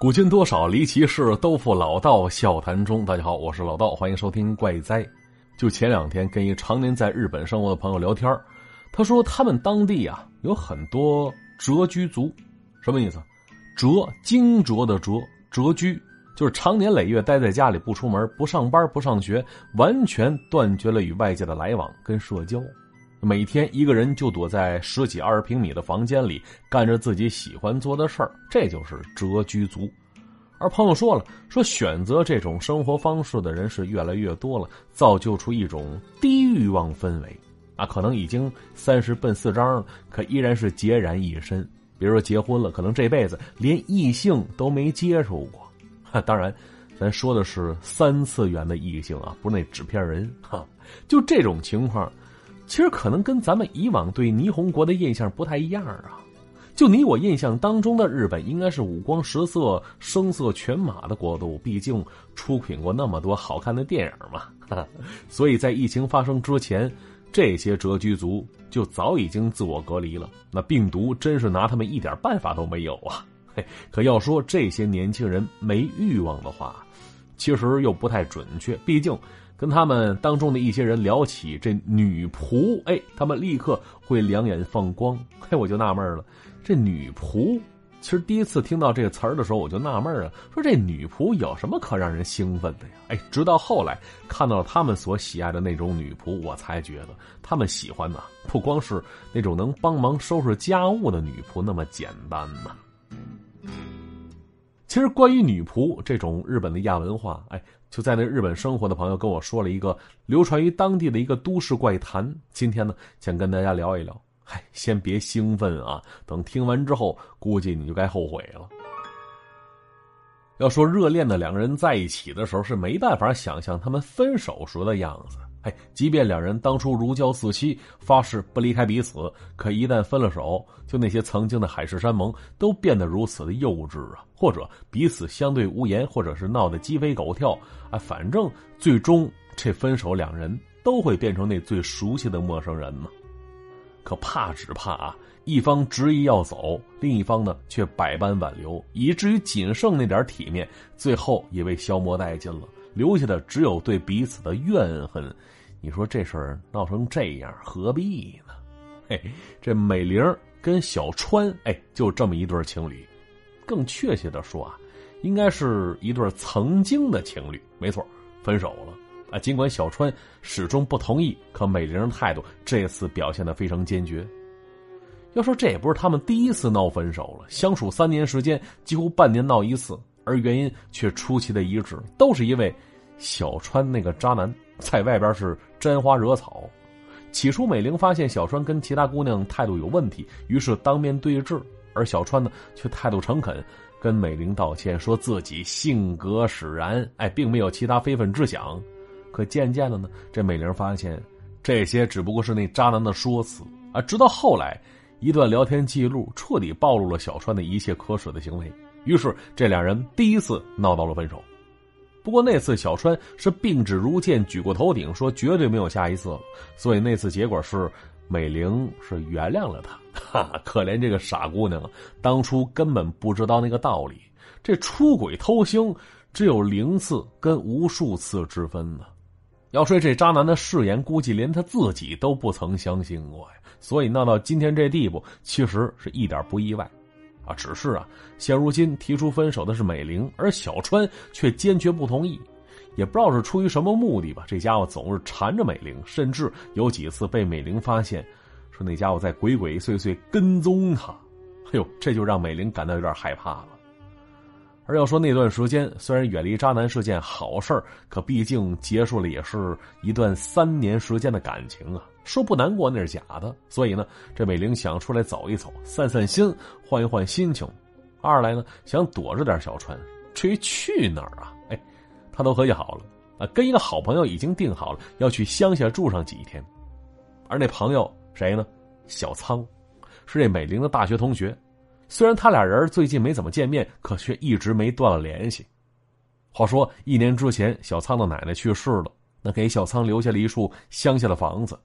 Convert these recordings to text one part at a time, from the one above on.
古今多少离奇事，都付老道笑谈中。大家好，我是老道，欢迎收听怪哉。就前两天跟一常年在日本生活的朋友聊天他说他们当地啊有很多谪居族，什么意思？谪，惊蛰的谪，谪居就是常年累月待在家里不出门、不上班、不上学，完全断绝了与外界的来往跟社交。每天一个人就躲在十几二十平米的房间里，干着自己喜欢做的事儿，这就是谪居族。而朋友说了，说选择这种生活方式的人是越来越多了，造就出一种低欲望氛围。啊，可能已经三十奔四张了，可依然是孑然一身。比如说结婚了，可能这辈子连异性都没接触过。当然，咱说的是三次元的异性啊，不是那纸片人。哈，就这种情况。其实可能跟咱们以往对霓虹国的印象不太一样啊，就你我印象当中的日本应该是五光十色、声色犬马的国度，毕竟出品过那么多好看的电影嘛。所以在疫情发生之前，这些谪居族就早已经自我隔离了。那病毒真是拿他们一点办法都没有啊！可要说这些年轻人没欲望的话，其实又不太准确，毕竟。跟他们当中的一些人聊起这女仆，哎，他们立刻会两眼放光。嘿，我就纳闷了，这女仆，其实第一次听到这个词儿的时候，我就纳闷了，说这女仆有什么可让人兴奋的呀？哎，直到后来看到了他们所喜爱的那种女仆，我才觉得他们喜欢的不光是那种能帮忙收拾家务的女仆那么简单呢。其实，关于女仆这种日本的亚文化，哎。就在那日本生活的朋友跟我说了一个流传于当地的一个都市怪谈，今天呢想跟大家聊一聊。嗨，先别兴奋啊，等听完之后，估计你就该后悔了。要说热恋的两个人在一起的时候，是没办法想象他们分手时的样子。哎，即便两人当初如胶似漆，发誓不离开彼此，可一旦分了手，就那些曾经的海誓山盟都变得如此的幼稚啊！或者彼此相对无言，或者是闹得鸡飞狗跳啊！反正最终这分手，两人都会变成那最熟悉的陌生人嘛。可怕只怕啊，一方执意要走，另一方呢却百般挽留，以至于仅剩那点体面，最后也被消磨殆尽了。留下的只有对彼此的怨恨，你说这事儿闹成这样，何必呢？嘿，这美玲跟小川，哎，就这么一对情侣，更确切的说啊，应该是一对曾经的情侣。没错，分手了啊。尽管小川始终不同意，可美玲的态度这次表现的非常坚决。要说这也不是他们第一次闹分手了，相处三年时间，几乎半年闹一次。而原因却出奇的一致，都是因为小川那个渣男在外边是沾花惹草。起初，美玲发现小川跟其他姑娘态度有问题，于是当面对质，而小川呢却态度诚恳，跟美玲道歉，说自己性格使然，哎，并没有其他非分之想。可渐渐的呢，这美玲发现这些只不过是那渣男的说辞啊。直到后来，一段聊天记录彻底暴露了小川的一切可耻的行为。于是，这两人第一次闹到了分手。不过那次小川是并指如剑，举过头顶，说绝对没有下一次了。所以那次结果是，美玲是原谅了他。哈，可怜这个傻姑娘啊，当初根本不知道那个道理。这出轨偷腥只有零次跟无数次之分呢。要说这渣男的誓言，估计连他自己都不曾相信过呀。所以闹到今天这地步，其实是一点不意外。只是啊，现如今提出分手的是美玲，而小川却坚决不同意，也不知道是出于什么目的吧。这家伙总是缠着美玲，甚至有几次被美玲发现，说那家伙在鬼鬼祟祟跟踪他。哎呦，这就让美玲感到有点害怕了。而要说那段时间，虽然远离渣男是件好事可毕竟结束了也是一段三年时间的感情啊。说不难过那是假的，所以呢，这美玲想出来走一走，散散心，换一换心情。二来呢，想躲着点小川。至于去哪儿啊？哎，他都合计好了啊，跟一个好朋友已经定好了要去乡下住上几天。而那朋友谁呢？小仓，是这美玲的大学同学。虽然他俩人最近没怎么见面，可却一直没断了联系。话说一年之前，小仓的奶奶去世了，那给小仓留下了一处乡下的房子。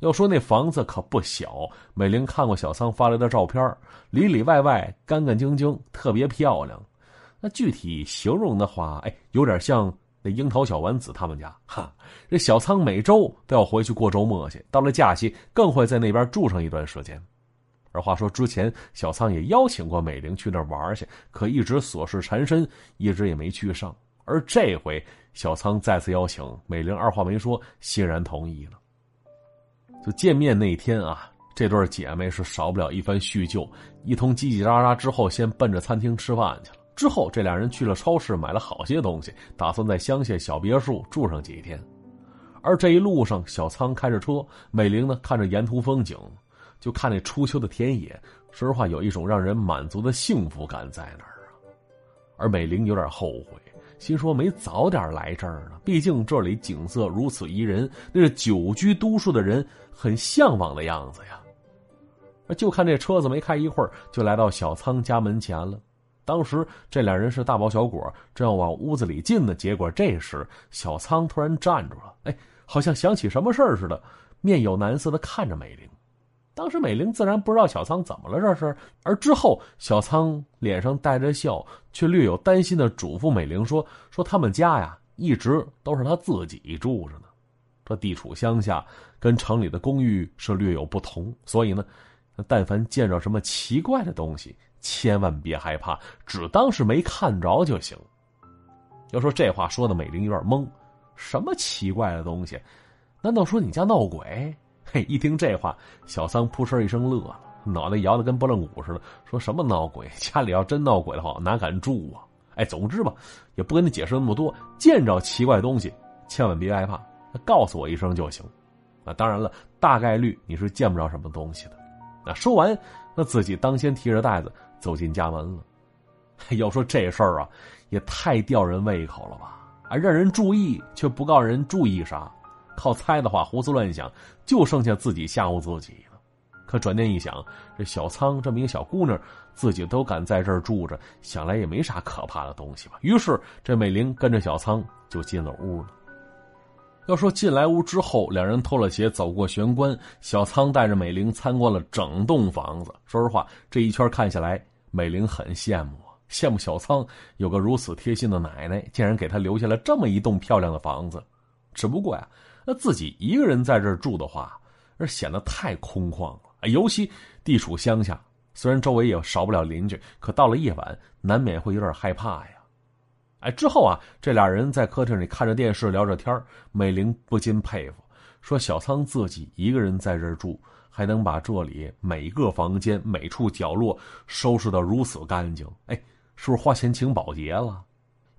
要说那房子可不小，美玲看过小仓发来的照片，里里外外干干净净，特别漂亮。那具体形容的话，哎，有点像那樱桃小丸子他们家哈。这小仓每周都要回去过周末去，到了假期更会在那边住上一段时间。而话说之前，小仓也邀请过美玲去那玩去，可一直琐事缠身，一直也没去上。而这回小仓再次邀请美玲，二话没说，欣然同意了。就见面那天啊，这对姐妹是少不了一番叙旧，一通叽叽喳喳之后，先奔着餐厅吃饭去了。之后这俩人去了超市，买了好些东西，打算在乡下小别墅住上几天。而这一路上，小仓开着车，美玲呢看着沿途风景。就看那初秋的田野，说实话有一种让人满足的幸福感在那儿啊。而美玲有点后悔，心说没早点来这儿呢。毕竟这里景色如此宜人，那是久居都市的人很向往的样子呀。就看这车子没开一会儿，就来到小仓家门前了。当时这俩人是大包小裹，正要往屋子里进呢。结果这时小仓突然站住了，哎，好像想起什么事儿似的，面有难色的看着美玲。当时美玲自然不知道小仓怎么了这是，而之后小仓脸上带着笑，却略有担心的嘱咐美玲说：“说他们家呀，一直都是他自己住着呢。这地处乡下，跟城里的公寓是略有不同，所以呢，但凡见着什么奇怪的东西，千万别害怕，只当是没看着就行。”要说这话说的，美玲有点懵，什么奇怪的东西？难道说你家闹鬼？嘿，一听这话，小桑扑哧一声乐了，脑袋摇得跟拨浪鼓似的，说什么闹鬼？家里要真闹鬼的话，哪敢住啊？哎，总之吧，也不跟你解释那么多。见着奇怪东西，千万别害怕，告诉我一声就行。啊，当然了，大概率你是见不着什么东西的。那说完，那自己当先提着袋子走进家门了。要说这事儿啊，也太吊人胃口了吧？啊，让人注意却不告人注意啥。靠猜的话，胡思乱想，就剩下自己吓唬自己了。可转念一想，这小仓这么一个小姑娘，自己都敢在这儿住着，想来也没啥可怕的东西吧。于是，这美玲跟着小仓就进了屋了。要说进来屋之后，两人脱了鞋，走过玄关，小仓带着美玲参观了整栋房子。说实话，这一圈看下来，美玲很羡慕啊，羡慕小仓有个如此贴心的奶奶，竟然给她留下了这么一栋漂亮的房子。只不过呀。那自己一个人在这儿住的话，而显得太空旷了。尤其地处乡下，虽然周围也少不了邻居，可到了夜晚，难免会有点害怕呀。哎，之后啊，这俩人在客厅里看着电视，聊着天美玲不禁佩服，说：“小仓自己一个人在这儿住，还能把这里每个房间、每处角落收拾得如此干净，哎，是不是花钱请保洁了？”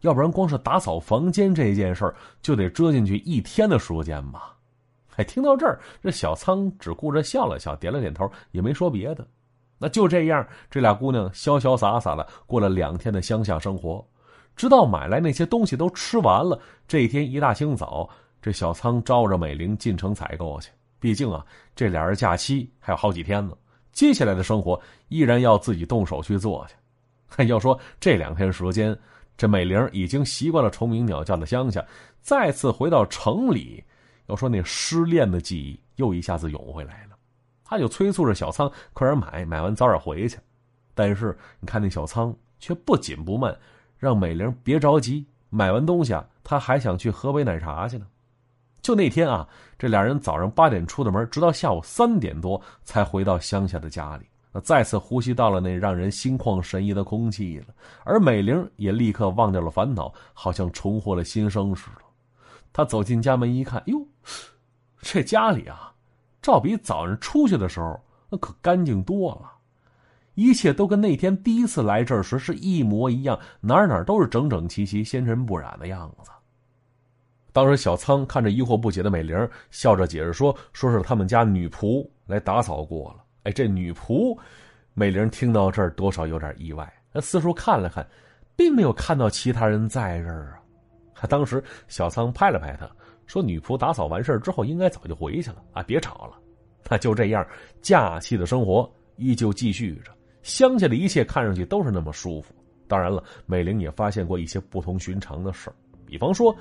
要不然，光是打扫房间这件事儿，就得折进去一天的时间吧。哎，听到这儿，这小仓只顾着笑了笑，点了点头，也没说别的。那就这样，这俩姑娘潇潇洒洒的过了两天的乡下生活，直到买来那些东西都吃完了。这一天一大清早，这小仓招着美玲进城采购去。毕竟啊，这俩人假期还有好几天呢，接下来的生活依然要自己动手去做去。要说这两天时间。这美玲已经习惯了虫鸣鸟叫的乡下，再次回到城里，要说那失恋的记忆又一下子涌回来了。他就催促着小仓快点买，买完早点回去。但是你看那小仓却不紧不慢，让美玲别着急，买完东西啊，他还想去喝杯奶茶去呢。就那天啊，这俩人早上八点出的门，直到下午三点多才回到乡下的家里。再次呼吸到了那让人心旷神怡的空气了，而美玲也立刻忘掉了烦恼，好像重获了新生似的。她走进家门一看，哟，这家里啊，照比早上出去的时候那可干净多了，一切都跟那天第一次来这儿时是一模一样，哪哪都是整整齐齐、纤尘不染的样子。当时小仓看着疑惑不解的美玲，笑着解释说：“说是他们家女仆来打扫过了。”哎，这女仆美玲听到这儿，多少有点意外。她四处看了看，并没有看到其他人在这儿啊。当时小仓拍了拍她，说：“女仆打扫完事之后，应该早就回去了啊，别吵了。”那就这样，假期的生活依旧继续着。乡下的一切看上去都是那么舒服。当然了，美玲也发现过一些不同寻常的事儿，比方说，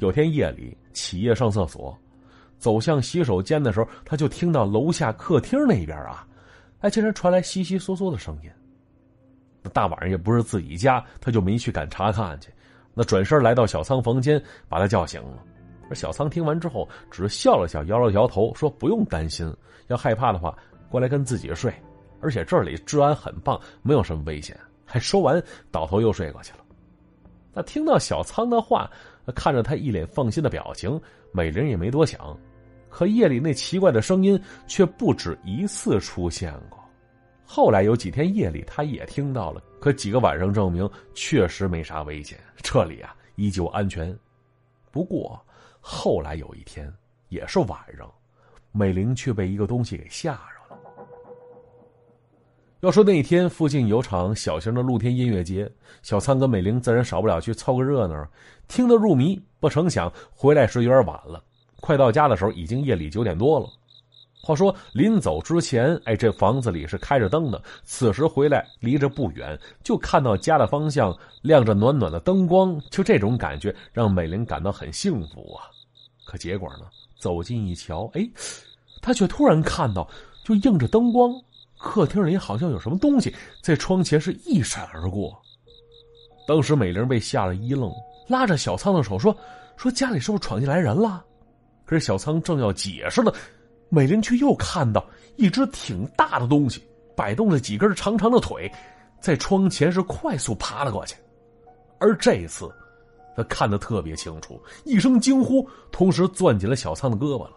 有天夜里起夜上厕所。走向洗手间的时候，他就听到楼下客厅那边啊，哎，竟然传来悉悉嗦嗦的声音。那大晚上也不是自己家，他就没去敢查看去。那转身来到小仓房间，把他叫醒了。而小仓听完之后，只是笑了笑，摇了摇头，说：“不用担心，要害怕的话，过来跟自己睡。而且这里治安很棒，没有什么危险。”还说完，倒头又睡过去了。那听到小仓的话，看着他一脸放心的表情，美玲也没多想。可夜里那奇怪的声音却不止一次出现过。后来有几天夜里，他也听到了。可几个晚上证明，确实没啥危险，这里啊依旧安全。不过后来有一天，也是晚上，美玲却被一个东西给吓着了。要说那天附近有场小型的露天音乐节，小仓跟美玲自然少不了去凑个热闹，听得入迷。不成想回来时有点晚了。快到家的时候，已经夜里九点多了。话说临走之前，哎，这房子里是开着灯的。此时回来，离着不远，就看到家的方向亮着暖暖的灯光。就这种感觉，让美玲感到很幸福啊。可结果呢，走近一瞧，哎，她却突然看到，就映着灯光，客厅里好像有什么东西在窗前是一闪而过。当时美玲被吓了一愣，拉着小仓的手说：“说家里是不是闯进来人了？”可是小仓正要解释呢，美玲却又看到一只挺大的东西，摆动着几根长长的腿，在窗前是快速爬了过去。而这次，他看得特别清楚，一声惊呼，同时攥紧了小仓的胳膊了。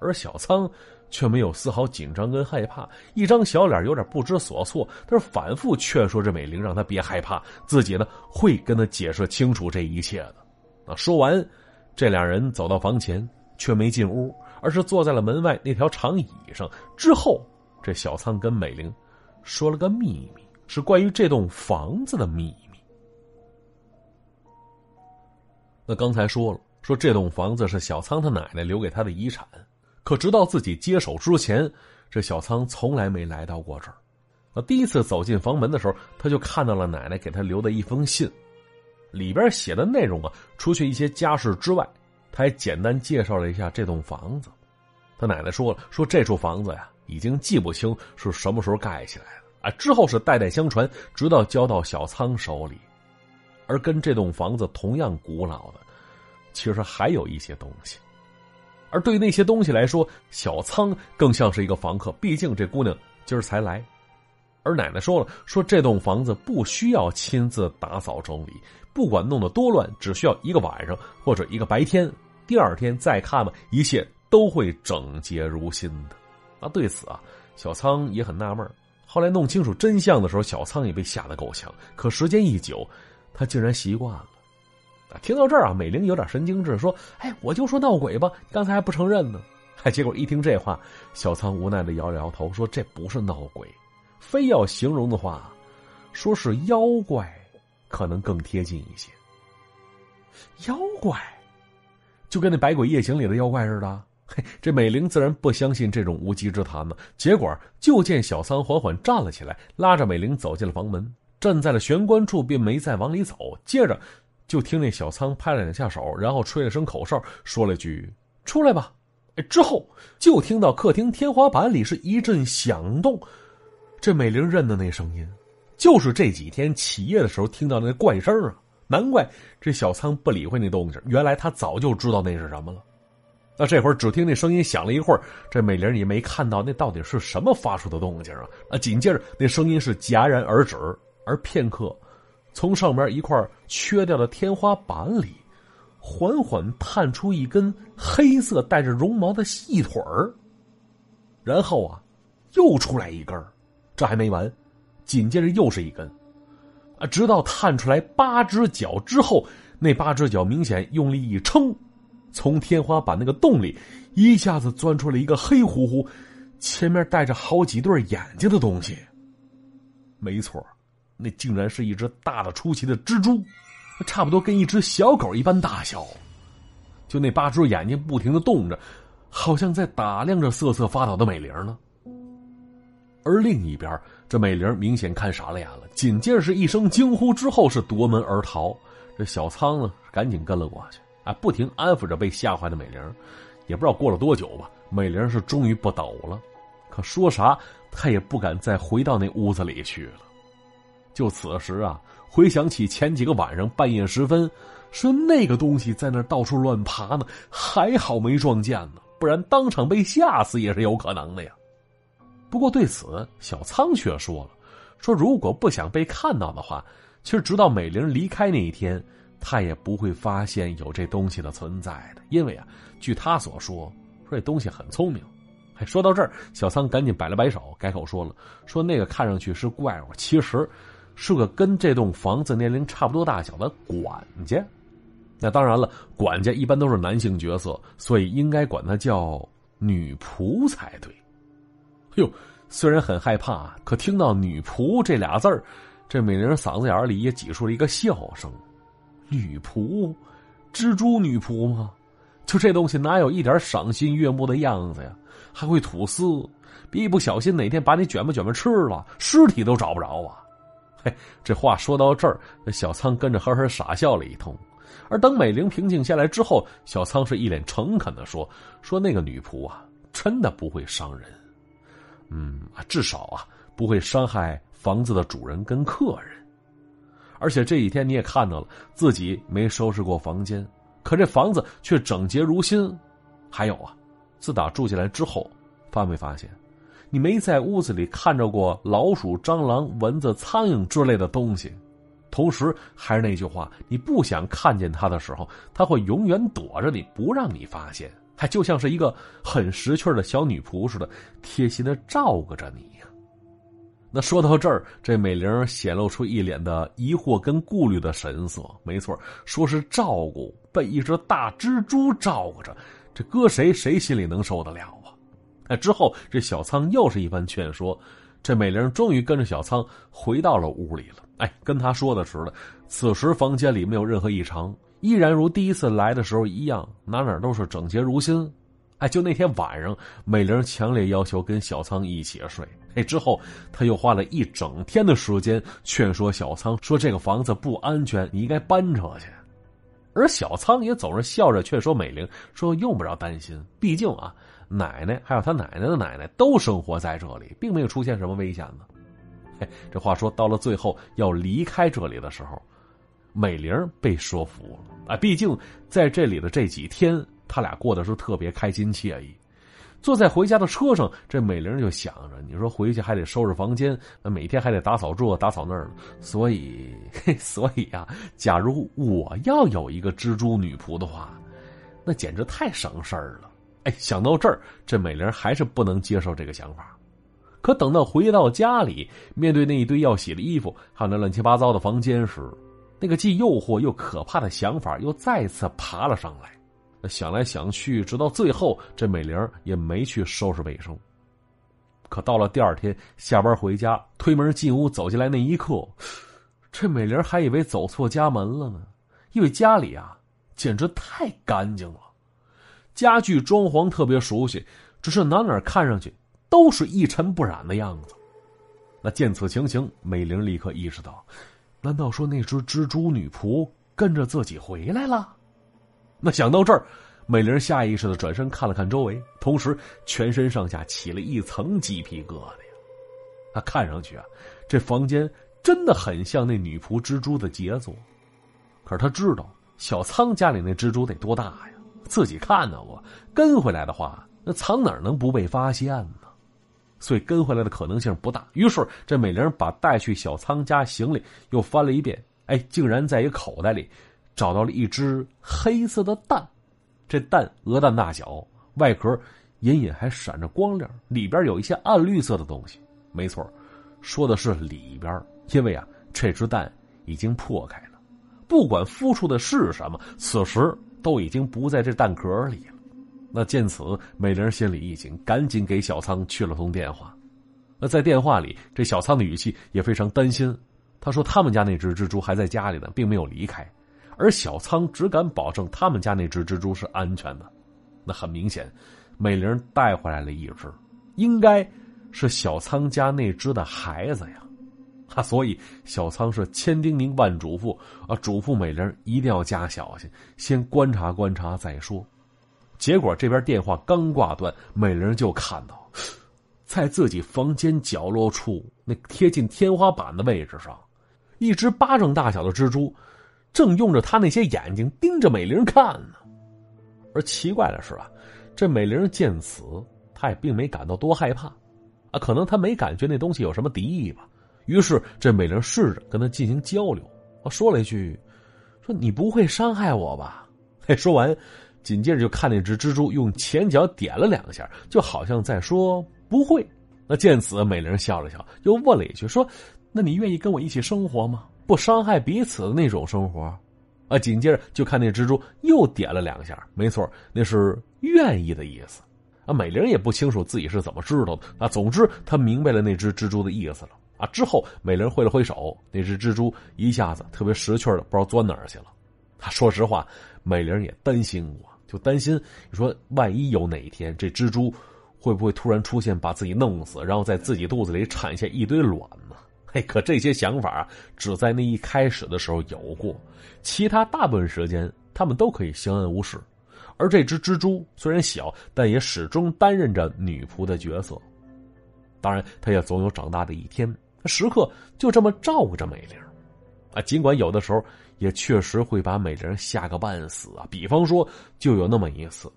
而小仓却没有丝毫紧张跟害怕，一张小脸有点不知所措，但是反复劝说着美玲，让她别害怕，自己呢会跟她解释清楚这一切的。那说完，这两人走到房前。却没进屋，而是坐在了门外那条长椅上。之后，这小仓跟美玲说了个秘密，是关于这栋房子的秘密。那刚才说了，说这栋房子是小仓他奶奶留给他的遗产，可直到自己接手之前，这小仓从来没来到过这儿。那第一次走进房门的时候，他就看到了奶奶给他留的一封信，里边写的内容啊，除去一些家事之外。他还简单介绍了一下这栋房子，他奶奶说了，说这处房子呀，已经记不清是什么时候盖起来的啊，之后是代代相传，直到交到小仓手里。而跟这栋房子同样古老的，其实还有一些东西。而对于那些东西来说，小仓更像是一个房客，毕竟这姑娘今儿才来。而奶奶说了，说这栋房子不需要亲自打扫整理。不管弄得多乱，只需要一个晚上或者一个白天，第二天再看吧，一切都会整洁如新的。啊，对此啊，小仓也很纳闷。后来弄清楚真相的时候，小仓也被吓得够呛。可时间一久，他竟然习惯了。啊，听到这儿啊，美玲有点神经质，说：“哎，我就说闹鬼吧，刚才还不承认呢。”哎，结果一听这话，小仓无奈的摇了摇头，说：“这不是闹鬼，非要形容的话，说是妖怪。”可能更贴近一些。妖怪，就跟那《百鬼夜行》里的妖怪似的。嘿，这美玲自然不相信这种无稽之谈呢。结果就见小仓缓缓站了起来，拉着美玲走进了房门，站在了玄关处，并没再往里走。接着，就听那小仓拍了两下手，然后吹了声口哨，说了句“出来吧”。哎，之后就听到客厅天花板里是一阵响动，这美玲认得那声音。就是这几天起夜的时候听到那怪声啊，难怪这小仓不理会那动静，原来他早就知道那是什么了。那这会儿只听那声音响了一会儿，这美玲也没看到那到底是什么发出的动静啊。啊，紧接着那声音是戛然而止，而片刻，从上面一块缺掉的天花板里，缓缓探出一根黑色带着绒毛的细腿儿，然后啊，又出来一根这还没完。紧接着又是一根，直到探出来八只脚之后，那八只脚明显用力一撑，从天花板那个洞里一下子钻出了一个黑乎乎、前面带着好几对眼睛的东西。没错，那竟然是一只大的出奇的蜘蛛，差不多跟一只小狗一般大小。就那八只眼睛不停的动着，好像在打量着瑟瑟发抖的美玲呢。而另一边，这美玲明显看傻了眼了，紧接着是一声惊呼，之后是夺门而逃。这小仓呢，赶紧跟了过去，啊，不停安抚着被吓坏的美玲。也不知道过了多久吧，美玲是终于不抖了，可说啥，她也不敢再回到那屋子里去了。就此时啊，回想起前几个晚上半夜时分，说那个东西在那到处乱爬呢，还好没撞见呢，不然当场被吓死也是有可能的呀。不过对此，小仓却说了，说如果不想被看到的话，其实直到美玲离开那一天，他也不会发现有这东西的存在的，因为啊，据他所说，说这东西很聪明。哎，说到这儿，小仓赶紧摆了摆手，改口说了，说那个看上去是怪物，其实是个跟这栋房子年龄差不多大小的管家。那当然了，管家一般都是男性角色，所以应该管他叫女仆才对。哟，虽然很害怕，可听到“女仆”这俩字儿，这美玲嗓子眼里也挤出了一个笑声。女仆，蜘蛛女仆吗？就这东西哪有一点赏心悦目的样子呀？还会吐丝，别一不小心哪天把你卷吧卷吧吃了，尸体都找不着啊！嘿，这话说到这儿，小仓跟着呵呵傻笑了一通。而等美玲平静下来之后，小仓是一脸诚恳的说：“说那个女仆啊，真的不会伤人。”嗯，至少啊不会伤害房子的主人跟客人，而且这几天你也看到了，自己没收拾过房间，可这房子却整洁如新。还有啊，自打住进来之后，发没发现，你没在屋子里看着过老鼠、蟑螂、蚊子、苍蝇之类的东西？同时，还是那句话，你不想看见它的时候，它会永远躲着你，不让你发现。还就像是一个很识趣的小女仆似的，贴心的照顾着你呀。那说到这儿，这美玲显露出一脸的疑惑跟顾虑的神色。没错，说是照顾，被一只大蜘蛛照顾着，这搁谁谁心里能受得了啊？那之后，这小仓又是一番劝说，这美玲终于跟着小仓回到了屋里了。哎，跟他说的是的，此时房间里没有任何异常。依然如第一次来的时候一样，哪哪都是整洁如新。哎，就那天晚上，美玲强烈要求跟小仓一起睡。哎，之后他又花了一整天的时间劝说小仓，说这个房子不安全，你应该搬出去。而小仓也总是笑着劝说美玲，说用不着担心，毕竟啊，奶奶还有他奶奶的奶奶都生活在这里，并没有出现什么危险呢。嘿，这话说到了最后要离开这里的时候。美玲被说服了啊！毕竟在这里的这几天，他俩过得是特别开心惬意。坐在回家的车上，这美玲就想着：你说回去还得收拾房间，每天还得打扫这打扫那儿，所以，所以啊，假如我要有一个蜘蛛女仆的话，那简直太省事儿了。哎，想到这儿，这美玲还是不能接受这个想法。可等到回到家里，面对那一堆要洗的衣服，还有那乱七八糟的房间时，那个既诱惑又可怕的想法又再次爬了上来，想来想去，直到最后，这美玲也没去收拾卫生。可到了第二天下班回家，推门进屋走进来那一刻，这美玲还以为走错家门了呢，因为家里啊简直太干净了，家具装潢特别熟悉，只是哪哪看上去都是一尘不染的样子。那见此情形，美玲立刻意识到。难道说那只蜘蛛女仆跟着自己回来了？那想到这儿，美玲下意识的转身看了看周围，同时全身上下起了一层鸡皮疙瘩呀。她看上去啊，这房间真的很像那女仆蜘蛛的杰作。可是她知道小仓家里那蜘蛛得多大呀？自己看到过，跟回来的话，那藏哪能不被发现呢？所以跟回来的可能性不大。于是这美玲把带去小仓家行李又翻了一遍，哎，竟然在一口袋里找到了一只黑色的蛋。这蛋鹅蛋大小，外壳隐隐还闪着光亮，里边有一些暗绿色的东西。没错，说的是里边，因为啊，这只蛋已经破开了，不管孵出的是什么，此时都已经不在这蛋壳里。那见此，美玲心里一紧，赶紧给小仓去了通电话。那在电话里，这小仓的语气也非常担心。他说：“他们家那只蜘蛛还在家里呢，并没有离开。”而小仓只敢保证他们家那只蜘蛛是安全的。那很明显，美玲带回来了一只，应该是小仓家那只的孩子呀。啊，所以小仓是千叮咛万嘱咐啊，嘱咐美玲一定要加小心，先观察观察再说。结果这边电话刚挂断，美玲就看到，在自己房间角落处那贴近天花板的位置上，一只巴掌大小的蜘蛛，正用着他那些眼睛盯着美玲看呢。而奇怪的是啊，这美玲见此，她也并没感到多害怕，啊，可能她没感觉那东西有什么敌意吧。于是这美玲试着跟他进行交流，说了一句：“说你不会伤害我吧？”嘿，说完，紧接着就看那只蜘蛛用前脚点了两下，就好像在说“不会”。那见此，美玲笑了笑，又问了一句：“说，那你愿意跟我一起生活吗？不伤害彼此的那种生活？”啊，紧接着就看那蜘蛛又点了两下，没错，那是愿意的意思。啊，美玲也不清楚自己是怎么知道的啊，总之她明白了那只蜘蛛的意思了。啊，之后美玲挥了挥手，那只蜘蛛一下子特别识趣的不知道钻哪儿去了。啊，说实话，美玲也担心过，就担心你说万一有哪一天这蜘蛛。会不会突然出现把自己弄死，然后在自己肚子里产下一堆卵呢？嘿，可这些想法只在那一开始的时候有过，其他大部分时间他们都可以相安无事。而这只蜘蛛虽然小，但也始终担任着女仆的角色。当然，它也总有长大的一天，时刻就这么照顾着美玲。啊，尽管有的时候也确实会把美玲吓个半死啊。比方说，就有那么一次。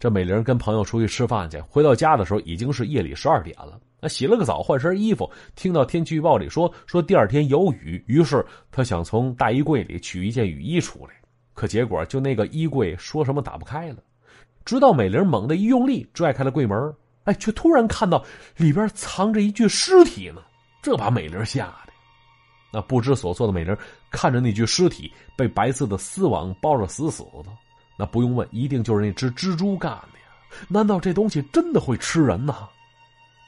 这美玲跟朋友出去吃饭去，回到家的时候已经是夜里十二点了。那洗了个澡，换身衣服，听到天气预报里说说第二天有雨，于是他想从大衣柜里取一件雨衣出来，可结果就那个衣柜说什么打不开了。直到美玲猛地一用力拽开了柜门，哎，却突然看到里边藏着一具尸体呢。这把美玲吓的，那不知所措的美玲看着那具尸体被白色的丝网包着死死的。那不用问，一定就是那只蜘蛛干的呀！难道这东西真的会吃人呢？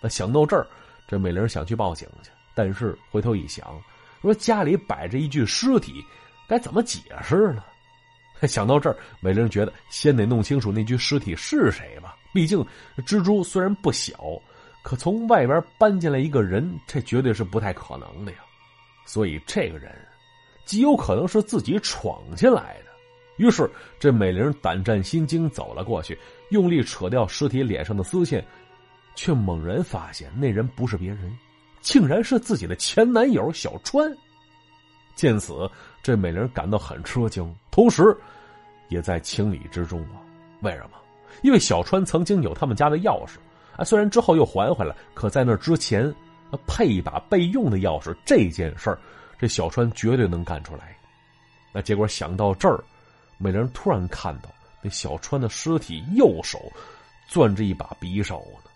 那想到这儿，这美玲想去报警去，但是回头一想，说家里摆着一具尸体，该怎么解释呢？想到这儿，美玲觉得先得弄清楚那具尸体是谁吧。毕竟蜘蛛虽然不小，可从外边搬进来一个人，这绝对是不太可能的呀。所以这个人极有可能是自己闯进来的。于是，这美玲胆战心惊走了过去，用力扯掉尸体脸上的丝线，却猛然发现那人不是别人，竟然是自己的前男友小川。见此，这美玲感到很吃惊，同时也在情理之中啊。为什么？因为小川曾经有他们家的钥匙啊，虽然之后又还回来，可在那之前，配一把备用的钥匙这件事儿，这小川绝对能干出来。那结果想到这儿。美玲突然看到那小川的尸体右手攥着一把匕首呢，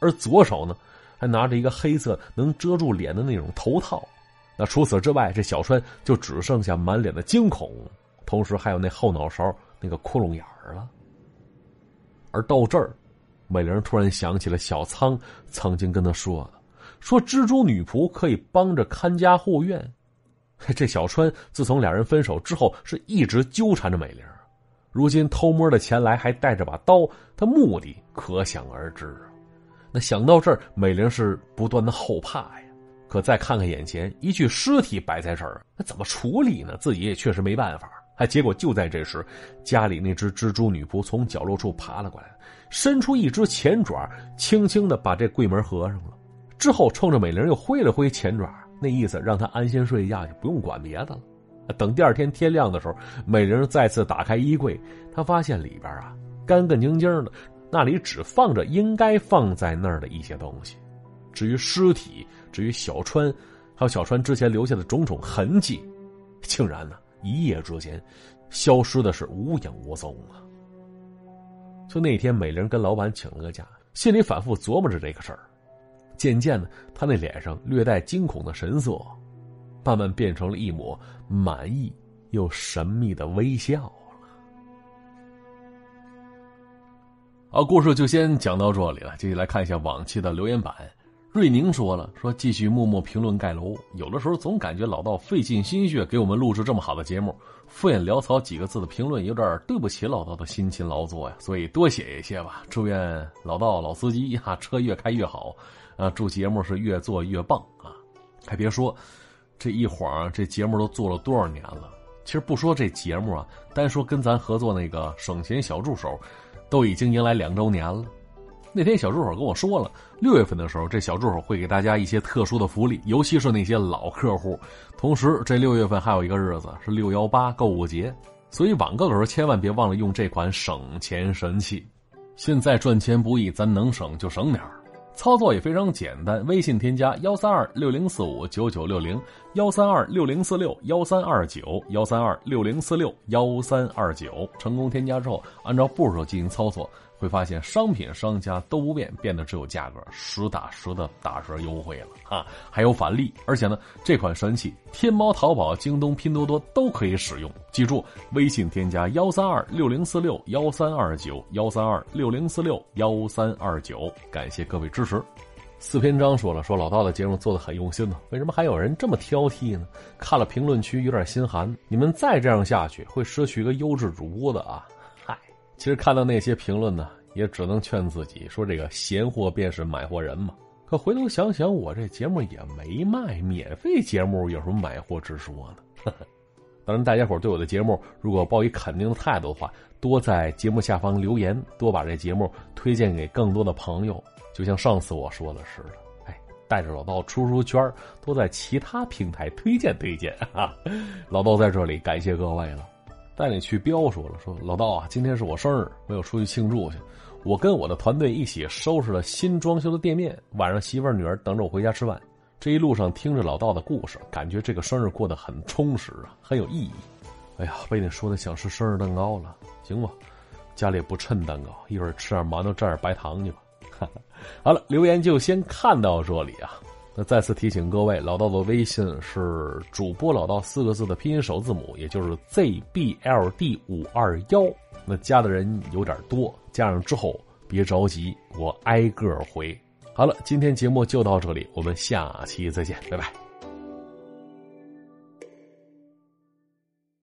而左手呢还拿着一个黑色能遮住脸的那种头套。那除此之外，这小川就只剩下满脸的惊恐，同时还有那后脑勺那个窟窿眼儿了。而到这儿，美玲突然想起了小仓曾经跟她说的：“说蜘蛛女仆可以帮着看家护院。”这小川自从两人分手之后，是一直纠缠着美玲。如今偷摸的前来，还带着把刀，他目的可想而知。那想到这儿，美玲是不断的后怕呀。可再看看眼前一具尸体摆在这儿，那怎么处理呢？自己也确实没办法。哎，结果就在这时，家里那只蜘蛛女仆从角落处爬了过来，伸出一只前爪，轻轻的把这柜门合上了，之后冲着美玲又挥了挥前爪。那意思让她安心睡觉，就不用管别的了。等第二天天亮的时候，美玲再次打开衣柜，她发现里边啊干干净净的，那里只放着应该放在那儿的一些东西。至于尸体，至于小川，还有小川之前留下的种种痕迹，竟然呢一夜之间消失的是无影无踪啊！就那天，美玲跟老板请了个假，心里反复琢磨着这个事儿。渐渐的，他那脸上略带惊恐的神色，慢慢变成了一抹满意又神秘的微笑了。好，故事就先讲到这里了。接下来看一下往期的留言板。瑞宁说了：“说继续默默评论盖楼，有的时候总感觉老道费尽心血给我们录制这么好的节目，敷衍潦草几个字的评论有点对不起老道的辛勤劳作呀，所以多写一些吧。祝愿老道老司机哈车越开越好。”啊，祝节目是越做越棒啊！还别说，这一晃这节目都做了多少年了？其实不说这节目啊，单说跟咱合作那个省钱小助手，都已经迎来两周年了。那天小助手跟我说了，六月份的时候，这小助手会给大家一些特殊的福利，尤其是那些老客户。同时，这六月份还有一个日子是六幺八购物节，所以网购的时候千万别忘了用这款省钱神器。现在赚钱不易，咱能省就省点儿。操作也非常简单，微信添加幺三二六零四五九九六零幺三二六零四六幺三二九幺三二六零四六幺三二九，成功添加之后，按照步骤进行操作。会发现商品商家都不变，变的只有价格，实打实的打折优惠了啊！还有返利，而且呢，这款神器天猫、淘宝、京东、拼多多都可以使用。记住，微信添加幺三二六零四六幺三二九幺三二六零四六幺三二九，感谢各位支持。四篇章说了，说老道的节目做的很用心呢，为什么还有人这么挑剔呢？看了评论区有点心寒，你们再这样下去会失去一个优质主播的啊！嗨其实看到那些评论呢，也只能劝自己说：“这个闲货便是买货人嘛。”可回头想想，我这节目也没卖，免费节目有什么买货之说呢？呵呵当然，大家伙对我的节目如果抱以肯定的态度的话，多在节目下方留言，多把这节目推荐给更多的朋友。就像上次我说的似的，哎，带着老道出出圈，多在其他平台推荐推荐啊！老道在这里感谢各位了。带你去彪说了，说老道啊，今天是我生日，没有出去庆祝去。我跟我的团队一起收拾了新装修的店面，晚上媳妇儿女儿等着我回家吃饭。这一路上听着老道的故事，感觉这个生日过得很充实啊，很有意义。哎呀，被你说的想吃生日蛋糕了，行吧？家里不趁蛋糕，一会儿吃点馒头蘸点白糖去吧。好了，留言就先看到这里啊。那再次提醒各位，老道的微信是主播老道四个字的拼音首字母，也就是 zbld 五二幺。那加的人有点多，加上之后别着急，我挨个回。好了，今天节目就到这里，我们下期再见，拜拜。